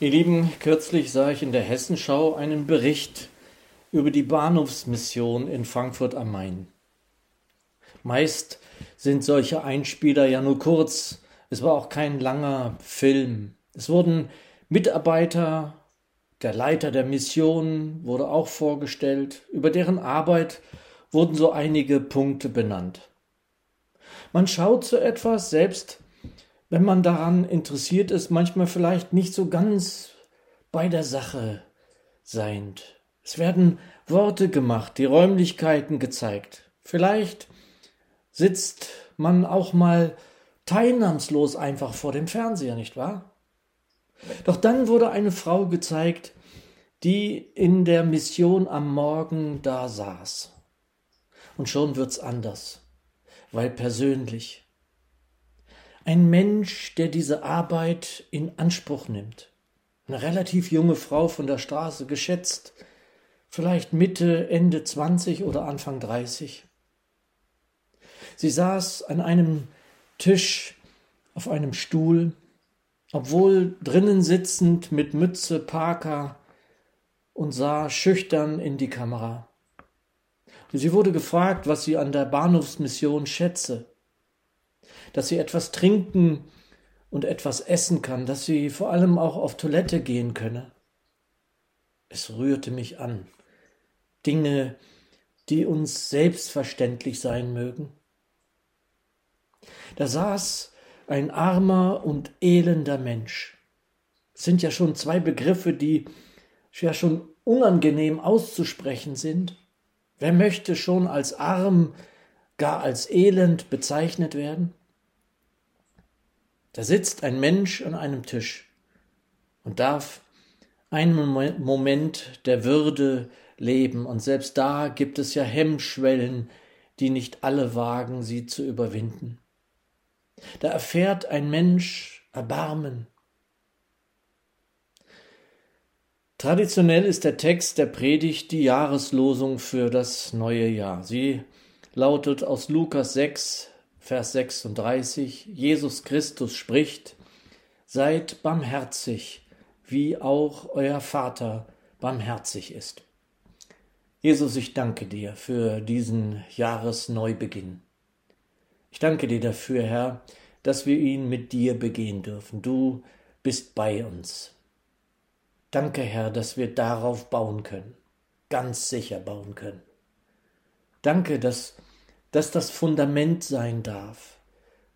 Ihr Lieben, kürzlich sah ich in der Hessenschau einen Bericht über die Bahnhofsmission in Frankfurt am Main. Meist sind solche Einspieler ja nur kurz, es war auch kein langer Film. Es wurden Mitarbeiter, der Leiter der Mission wurde auch vorgestellt, über deren Arbeit wurden so einige Punkte benannt. Man schaut so etwas, selbst wenn man daran interessiert ist, manchmal vielleicht nicht so ganz bei der Sache seiend. Es werden Worte gemacht, die Räumlichkeiten gezeigt. Vielleicht sitzt man auch mal teilnahmslos einfach vor dem Fernseher, nicht wahr? Doch dann wurde eine Frau gezeigt, die in der Mission am Morgen da saß. Und schon wird's anders, weil persönlich. Ein Mensch, der diese Arbeit in Anspruch nimmt. Eine relativ junge Frau von der Straße, geschätzt, vielleicht Mitte, Ende 20 oder Anfang 30. Sie saß an einem Tisch auf einem Stuhl, obwohl drinnen sitzend mit Mütze, Parker und sah schüchtern in die Kamera. Sie wurde gefragt, was sie an der Bahnhofsmission schätze dass sie etwas trinken und etwas essen kann, dass sie vor allem auch auf Toilette gehen könne. Es rührte mich an. Dinge, die uns selbstverständlich sein mögen. Da saß ein armer und elender Mensch. Es sind ja schon zwei Begriffe, die ja schon unangenehm auszusprechen sind. Wer möchte schon als arm, gar als elend bezeichnet werden? Da sitzt ein Mensch an einem Tisch und darf einen Moment der Würde leben, und selbst da gibt es ja Hemmschwellen, die nicht alle wagen, sie zu überwinden. Da erfährt ein Mensch Erbarmen. Traditionell ist der Text der Predigt die Jahreslosung für das neue Jahr. Sie lautet aus Lukas 6, Vers 36, Jesus Christus spricht, Seid barmherzig, wie auch euer Vater barmherzig ist. Jesus, ich danke dir für diesen Jahresneubeginn. Ich danke dir dafür, Herr, dass wir ihn mit dir begehen dürfen. Du bist bei uns. Danke, Herr, dass wir darauf bauen können, ganz sicher bauen können. Danke, dass dass das Fundament sein darf,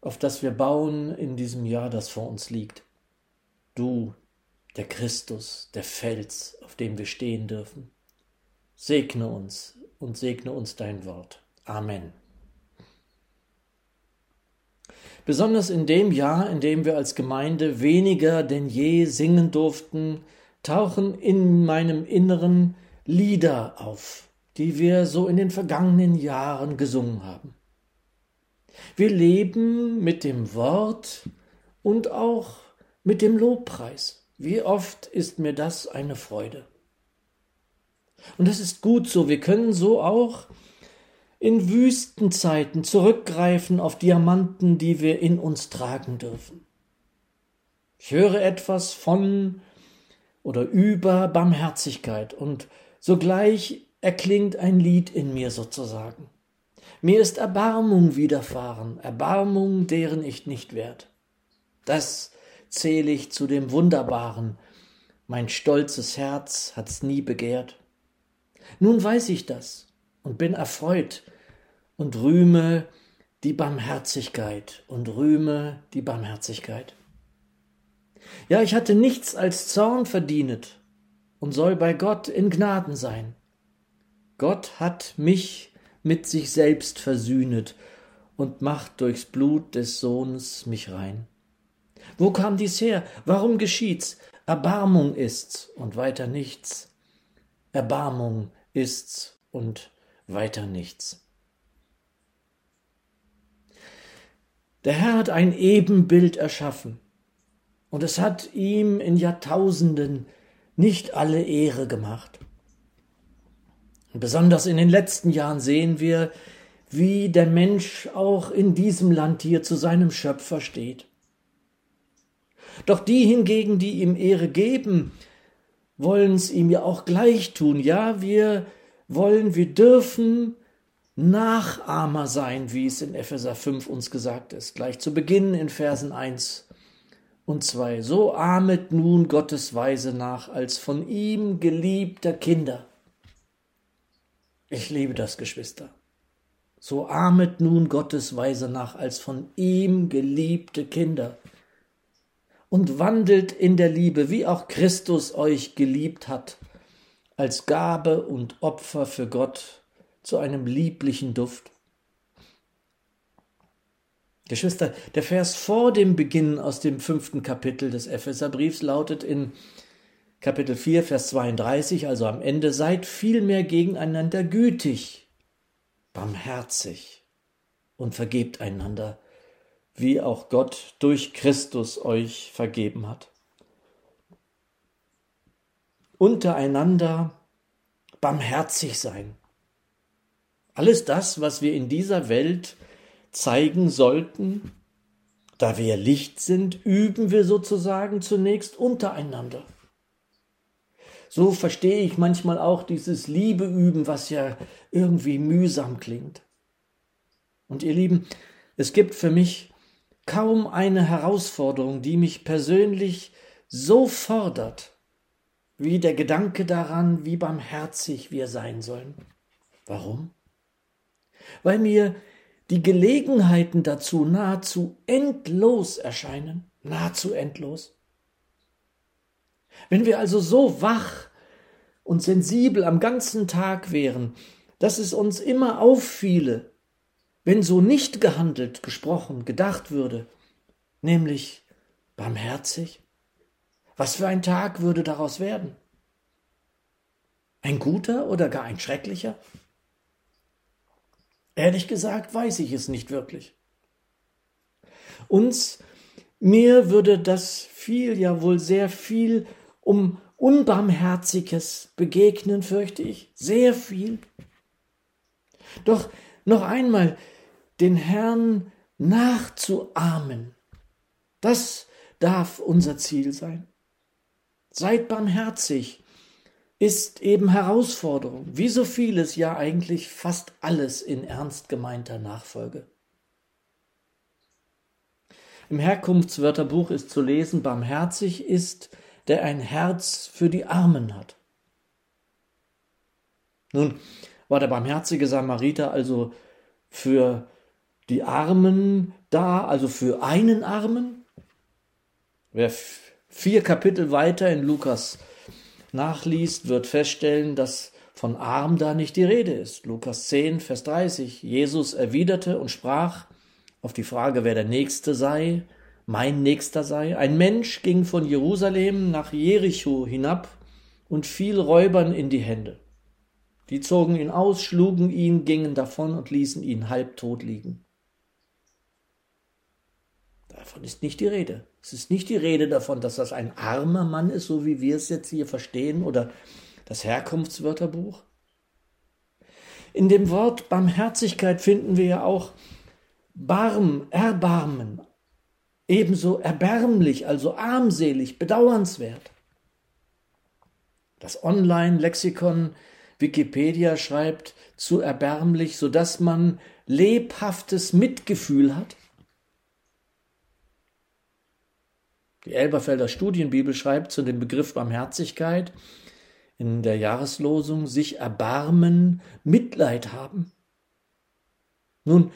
auf das wir bauen in diesem Jahr, das vor uns liegt. Du, der Christus, der Fels, auf dem wir stehen dürfen. Segne uns und segne uns dein Wort. Amen. Besonders in dem Jahr, in dem wir als Gemeinde weniger denn je singen durften, tauchen in meinem Inneren Lieder auf, die wir so in den vergangenen Jahren gesungen haben. Wir leben mit dem Wort und auch mit dem Lobpreis. Wie oft ist mir das eine Freude. Und das ist gut so. Wir können so auch in Wüstenzeiten zurückgreifen auf Diamanten, die wir in uns tragen dürfen. Ich höre etwas von oder über Barmherzigkeit und sogleich erklingt ein Lied in mir sozusagen. Mir ist Erbarmung widerfahren, Erbarmung, deren ich nicht wert. Das zähle ich zu dem Wunderbaren, mein stolzes Herz hat's nie begehrt. Nun weiß ich das und bin erfreut und rühme die Barmherzigkeit und rühme die Barmherzigkeit. Ja, ich hatte nichts als Zorn verdienet und soll bei Gott in Gnaden sein. Gott hat mich mit sich selbst versühnet und macht durchs Blut des Sohnes mich rein. Wo kam dies her? Warum geschieht's? Erbarmung ist's und weiter nichts. Erbarmung ist's und weiter nichts. Der Herr hat ein Ebenbild erschaffen, und es hat ihm in Jahrtausenden nicht alle Ehre gemacht. Besonders in den letzten Jahren sehen wir, wie der Mensch auch in diesem Land hier zu seinem Schöpfer steht. Doch die hingegen, die ihm Ehre geben, wollen's ihm ja auch gleich tun. Ja, wir wollen, wir dürfen Nachahmer sein, wie es in Epheser 5 uns gesagt ist, gleich zu Beginn in Versen 1 und 2. So ahmet nun Gottes Weise nach als von ihm geliebter Kinder. Ich liebe das, Geschwister. So ahmet nun Gottes Weise nach als von ihm geliebte Kinder und wandelt in der Liebe, wie auch Christus euch geliebt hat, als Gabe und Opfer für Gott zu einem lieblichen Duft. Geschwister, der Vers vor dem Beginn aus dem fünften Kapitel des Epheserbriefs lautet in Kapitel 4, Vers 32, also am Ende, seid vielmehr gegeneinander gütig, barmherzig und vergebt einander, wie auch Gott durch Christus euch vergeben hat. Untereinander barmherzig sein. Alles das, was wir in dieser Welt zeigen sollten, da wir Licht sind, üben wir sozusagen zunächst untereinander. So verstehe ich manchmal auch dieses Liebe üben, was ja irgendwie mühsam klingt. Und ihr Lieben, es gibt für mich kaum eine Herausforderung, die mich persönlich so fordert, wie der Gedanke daran, wie barmherzig wir sein sollen. Warum? Weil mir die Gelegenheiten dazu nahezu endlos erscheinen, nahezu endlos. Wenn wir also so wach und sensibel am ganzen Tag wären, dass es uns immer auffiele, wenn so nicht gehandelt, gesprochen, gedacht würde, nämlich barmherzig, was für ein Tag würde daraus werden? Ein guter oder gar ein schrecklicher? Ehrlich gesagt weiß ich es nicht wirklich. Uns, mir würde das viel, ja wohl sehr viel um Unbarmherziges begegnen, fürchte ich, sehr viel. Doch noch einmal den Herrn nachzuahmen, das darf unser Ziel sein. Seid barmherzig, ist eben Herausforderung, wie so vieles, ja eigentlich fast alles in ernst gemeinter Nachfolge. Im Herkunftswörterbuch ist zu lesen, barmherzig ist, der ein Herz für die Armen hat. Nun war der barmherzige Samariter also für die Armen da, also für einen Armen. Wer vier Kapitel weiter in Lukas nachliest, wird feststellen, dass von arm da nicht die Rede ist. Lukas 10, Vers 30. Jesus erwiderte und sprach auf die Frage, wer der Nächste sei, mein Nächster sei. Ein Mensch ging von Jerusalem nach Jericho hinab und fiel Räubern in die Hände. Die zogen ihn aus, schlugen ihn, gingen davon und ließen ihn halbtot liegen. Davon ist nicht die Rede. Es ist nicht die Rede davon, dass das ein armer Mann ist, so wie wir es jetzt hier verstehen, oder das Herkunftswörterbuch. In dem Wort Barmherzigkeit finden wir ja auch Barm, Erbarmen, ebenso erbärmlich, also armselig, bedauernswert. Das Online-Lexikon Wikipedia schreibt zu erbärmlich, sodass man lebhaftes Mitgefühl hat Die Elberfelder Studienbibel schreibt zu dem Begriff Barmherzigkeit in der Jahreslosung sich erbarmen, Mitleid haben. Nun,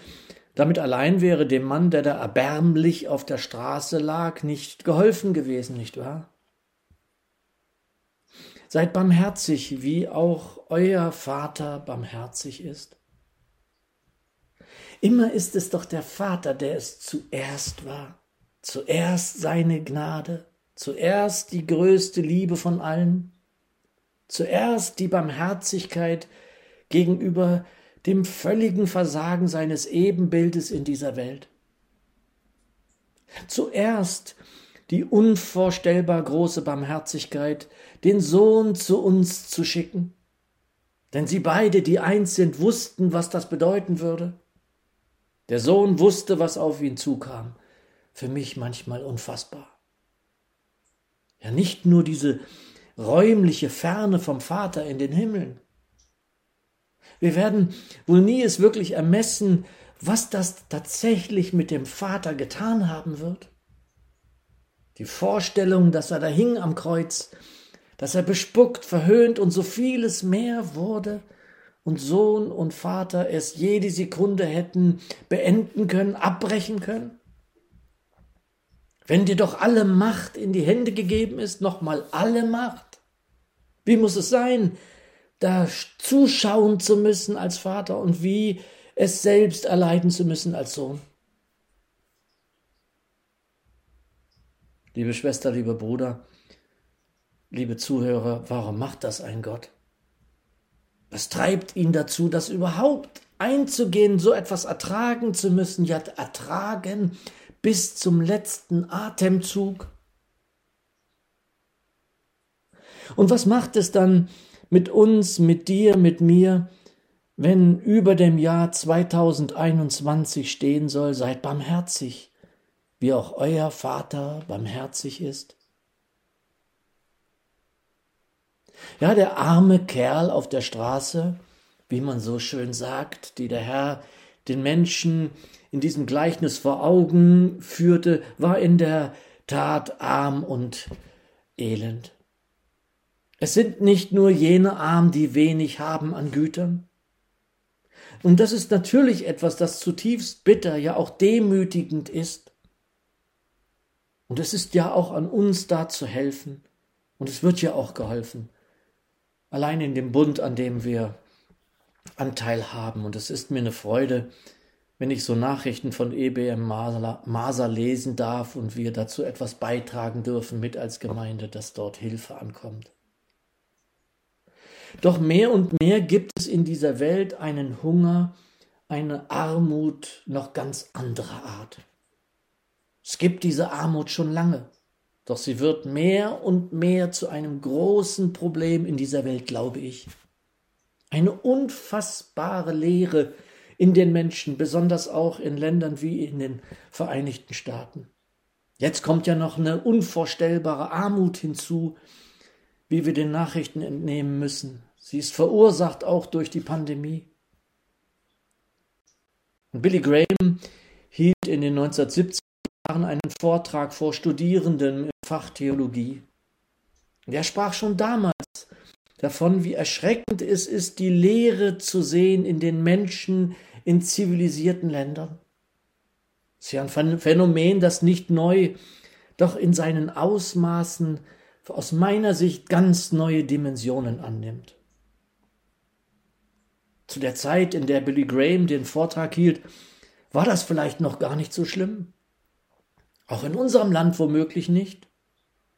damit allein wäre dem Mann, der da erbärmlich auf der Straße lag, nicht geholfen gewesen, nicht wahr? Seid barmherzig, wie auch euer Vater barmherzig ist. Immer ist es doch der Vater, der es zuerst war. Zuerst seine Gnade, zuerst die größte Liebe von allen, zuerst die Barmherzigkeit gegenüber dem völligen Versagen seines Ebenbildes in dieser Welt. Zuerst die unvorstellbar große Barmherzigkeit, den Sohn zu uns zu schicken. Denn sie beide, die eins sind, wussten, was das bedeuten würde. Der Sohn wusste, was auf ihn zukam für mich manchmal unfassbar. Ja, nicht nur diese räumliche Ferne vom Vater in den Himmeln. Wir werden wohl nie es wirklich ermessen, was das tatsächlich mit dem Vater getan haben wird. Die Vorstellung, dass er da hing am Kreuz, dass er bespuckt, verhöhnt und so vieles mehr wurde und Sohn und Vater es jede Sekunde hätten beenden können, abbrechen können? Wenn dir doch alle Macht in die Hände gegeben ist, nochmal alle Macht. Wie muss es sein, da zuschauen zu müssen als Vater und wie es selbst erleiden zu müssen als Sohn? Liebe Schwester, lieber Bruder, liebe Zuhörer, warum macht das ein Gott? Was treibt ihn dazu, das überhaupt einzugehen, so etwas ertragen zu müssen, ja ertragen bis zum letzten Atemzug? Und was macht es dann mit uns, mit dir, mit mir, wenn über dem Jahr 2021 stehen soll, seid barmherzig, wie auch euer Vater barmherzig ist? Ja, der arme Kerl auf der Straße, wie man so schön sagt, die der Herr den Menschen in diesem Gleichnis vor Augen führte, war in der Tat arm und elend. Es sind nicht nur jene arm, die wenig haben an Gütern. Und das ist natürlich etwas, das zutiefst bitter, ja auch demütigend ist. Und es ist ja auch an uns da zu helfen. Und es wird ja auch geholfen allein in dem Bund, an dem wir Anteil haben. Und es ist mir eine Freude, wenn ich so Nachrichten von EBM Maser lesen darf und wir dazu etwas beitragen dürfen mit als Gemeinde, dass dort Hilfe ankommt. Doch mehr und mehr gibt es in dieser Welt einen Hunger, eine Armut noch ganz anderer Art. Es gibt diese Armut schon lange. Doch sie wird mehr und mehr zu einem großen Problem in dieser Welt, glaube ich. Eine unfassbare Leere in den Menschen, besonders auch in Ländern wie in den Vereinigten Staaten. Jetzt kommt ja noch eine unvorstellbare Armut hinzu, wie wir den Nachrichten entnehmen müssen. Sie ist verursacht auch durch die Pandemie. Und Billy Graham hielt in den 1970 einen Vortrag vor Studierenden im Fach Theologie. Er sprach schon damals davon, wie erschreckend es ist, die Leere zu sehen in den Menschen in zivilisierten Ländern. Es ist ja ein Phänomen, das nicht neu, doch in seinen Ausmaßen aus meiner Sicht ganz neue Dimensionen annimmt. Zu der Zeit, in der Billy Graham den Vortrag hielt, war das vielleicht noch gar nicht so schlimm. Auch in unserem Land womöglich nicht.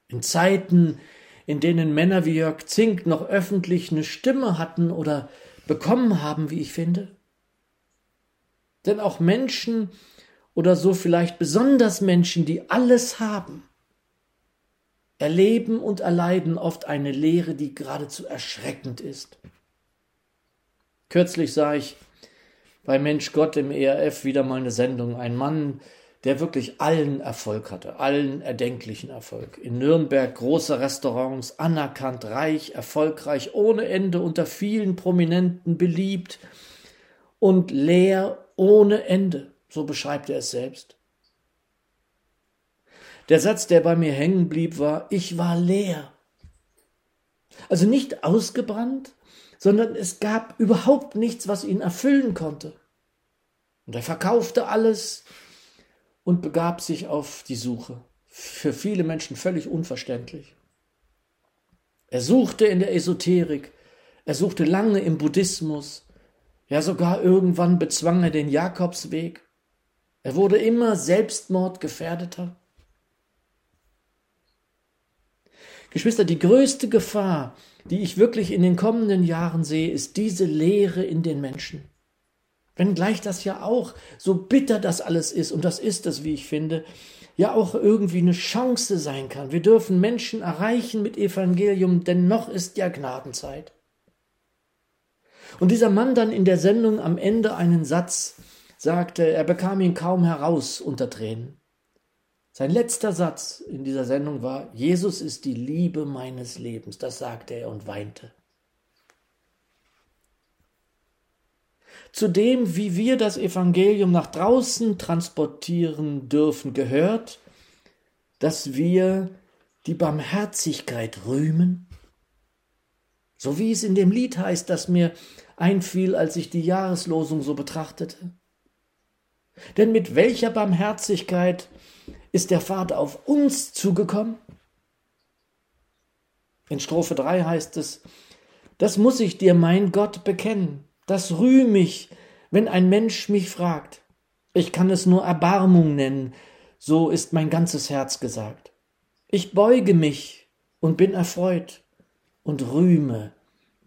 In Zeiten, in denen Männer wie Jörg Zink noch öffentlich eine Stimme hatten oder bekommen haben, wie ich finde. Denn auch Menschen oder so vielleicht besonders Menschen, die alles haben, erleben und erleiden oft eine Lehre, die geradezu erschreckend ist. Kürzlich sah ich bei Mensch Gott im ERF wieder mal eine Sendung. Ein Mann, der wirklich allen Erfolg hatte, allen erdenklichen Erfolg. In Nürnberg große Restaurants, anerkannt, reich, erfolgreich, ohne Ende, unter vielen Prominenten beliebt und leer ohne Ende, so beschreibt er es selbst. Der Satz, der bei mir hängen blieb, war, ich war leer. Also nicht ausgebrannt, sondern es gab überhaupt nichts, was ihn erfüllen konnte. Und er verkaufte alles, und begab sich auf die Suche. Für viele Menschen völlig unverständlich. Er suchte in der Esoterik, er suchte lange im Buddhismus, ja sogar irgendwann bezwang er den Jakobsweg. Er wurde immer selbstmordgefährdeter. Geschwister, die größte Gefahr, die ich wirklich in den kommenden Jahren sehe, ist diese Leere in den Menschen. Wenngleich das ja auch, so bitter das alles ist, und das ist es, wie ich finde, ja auch irgendwie eine Chance sein kann. Wir dürfen Menschen erreichen mit Evangelium, denn noch ist ja Gnadenzeit. Und dieser Mann dann in der Sendung am Ende einen Satz sagte, er bekam ihn kaum heraus unter Tränen. Sein letzter Satz in dieser Sendung war, Jesus ist die Liebe meines Lebens. Das sagte er und weinte. Zu dem, wie wir das Evangelium nach draußen transportieren dürfen, gehört, dass wir die Barmherzigkeit rühmen, so wie es in dem Lied heißt, das mir einfiel, als ich die Jahreslosung so betrachtete. Denn mit welcher Barmherzigkeit ist der Vater auf uns zugekommen? In Strophe 3 heißt es, das muss ich dir, mein Gott, bekennen, das rühm ich, wenn ein Mensch mich fragt. Ich kann es nur Erbarmung nennen, so ist mein ganzes Herz gesagt. Ich beuge mich und bin erfreut und rühme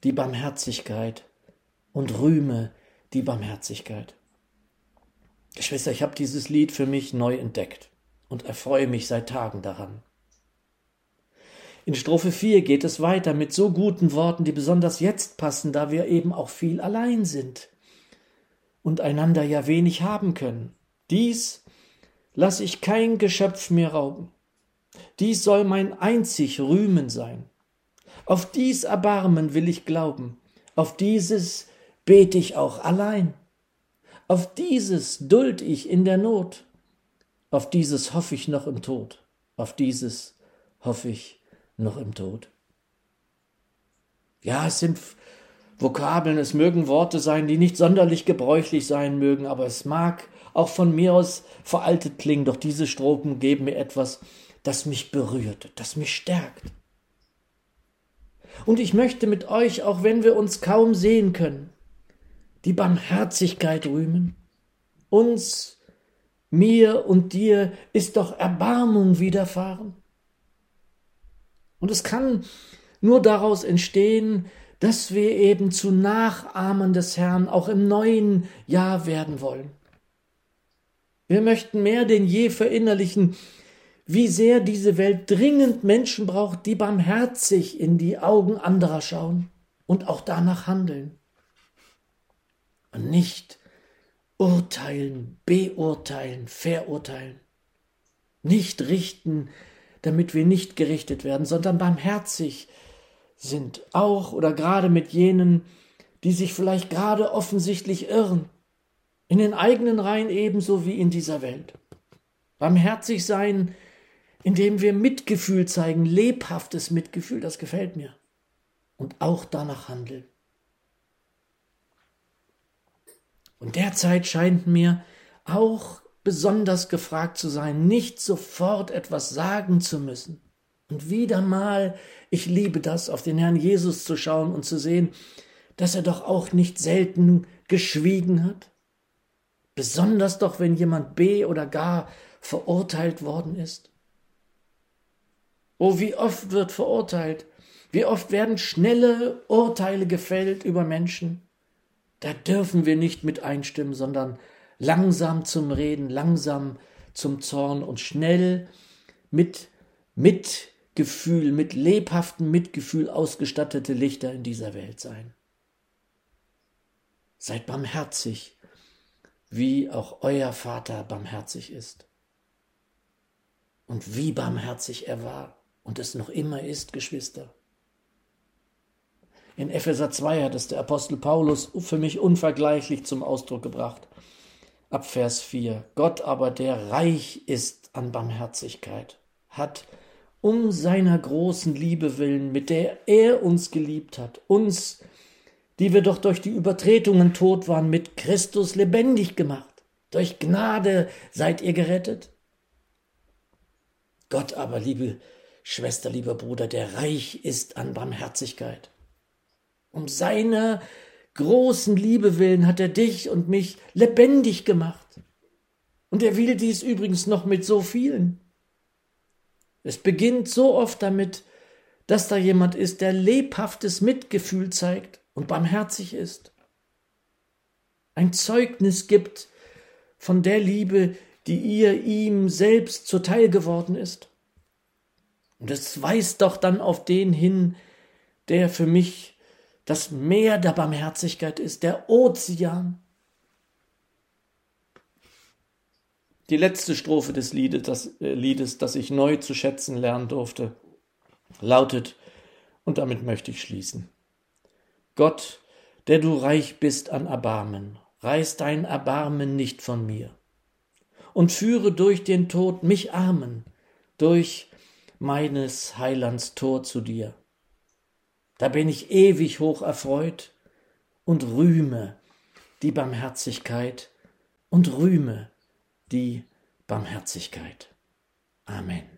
die Barmherzigkeit und rühme die Barmherzigkeit. Geschwister, ich habe dieses Lied für mich neu entdeckt und erfreue mich seit Tagen daran. In Strophe 4 geht es weiter mit so guten Worten, die besonders jetzt passen, da wir eben auch viel allein sind und einander ja wenig haben können. Dies lass ich kein Geschöpf mir rauben. Dies soll mein einzig Rühmen sein. Auf dies Erbarmen will ich glauben, auf dieses bet ich auch allein. Auf dieses duld ich in der Not, auf dieses hoff ich noch im Tod, auf dieses hoff ich noch im Tod. Ja, es sind Vokabeln, es mögen Worte sein, die nicht sonderlich gebräuchlich sein mögen, aber es mag auch von mir aus veraltet klingen, doch diese Strophen geben mir etwas, das mich berührt, das mich stärkt. Und ich möchte mit euch, auch wenn wir uns kaum sehen können, die Barmherzigkeit rühmen. Uns, mir und dir ist doch Erbarmung widerfahren. Und es kann nur daraus entstehen, dass wir eben zu Nachahmern des Herrn auch im neuen Jahr werden wollen. Wir möchten mehr denn je verinnerlichen, wie sehr diese Welt dringend Menschen braucht, die barmherzig in die Augen anderer schauen und auch danach handeln und nicht urteilen, beurteilen, verurteilen. Nicht richten, damit wir nicht gerichtet werden, sondern barmherzig sind, auch oder gerade mit jenen, die sich vielleicht gerade offensichtlich irren, in den eigenen Reihen ebenso wie in dieser Welt. Barmherzig sein, indem wir Mitgefühl zeigen, lebhaftes Mitgefühl, das gefällt mir, und auch danach handeln. Und derzeit scheint mir auch besonders gefragt zu sein, nicht sofort etwas sagen zu müssen. Und wieder mal, ich liebe das, auf den Herrn Jesus zu schauen und zu sehen, dass er doch auch nicht selten geschwiegen hat. Besonders doch, wenn jemand B oder gar verurteilt worden ist. Oh, wie oft wird verurteilt, wie oft werden schnelle Urteile gefällt über Menschen. Da dürfen wir nicht mit einstimmen, sondern langsam zum Reden, langsam zum Zorn und schnell mit Mitgefühl, mit lebhaftem Mitgefühl ausgestattete Lichter in dieser Welt sein. Seid barmherzig, wie auch euer Vater barmherzig ist. Und wie barmherzig er war und es noch immer ist, Geschwister. In Epheser 2 hat es der Apostel Paulus für mich unvergleichlich zum Ausdruck gebracht. Ab Vers 4. Gott aber, der reich ist an Barmherzigkeit, hat um seiner großen Liebe willen, mit der er uns geliebt hat, uns, die wir doch durch die Übertretungen tot waren, mit Christus lebendig gemacht. Durch Gnade seid ihr gerettet. Gott aber, liebe Schwester, lieber Bruder, der reich ist an Barmherzigkeit, um seiner großen Liebe willen hat er dich und mich lebendig gemacht. Und er will dies übrigens noch mit so vielen. Es beginnt so oft damit, dass da jemand ist, der lebhaftes Mitgefühl zeigt und barmherzig ist. Ein Zeugnis gibt von der Liebe, die ihr ihm selbst zuteil geworden ist. Und es weist doch dann auf den hin, der für mich das Meer der Barmherzigkeit ist, der Ozean. Die letzte Strophe des Liedes, das, äh, Liedes, das ich neu zu schätzen lernen durfte, lautet, und damit möchte ich schließen. Gott, der du reich bist an Erbarmen, reiß dein Erbarmen nicht von mir. Und führe durch den Tod mich Armen, durch meines Heilands Tor zu dir. Da bin ich ewig hoch erfreut und rühme die Barmherzigkeit und rühme die Barmherzigkeit. Amen.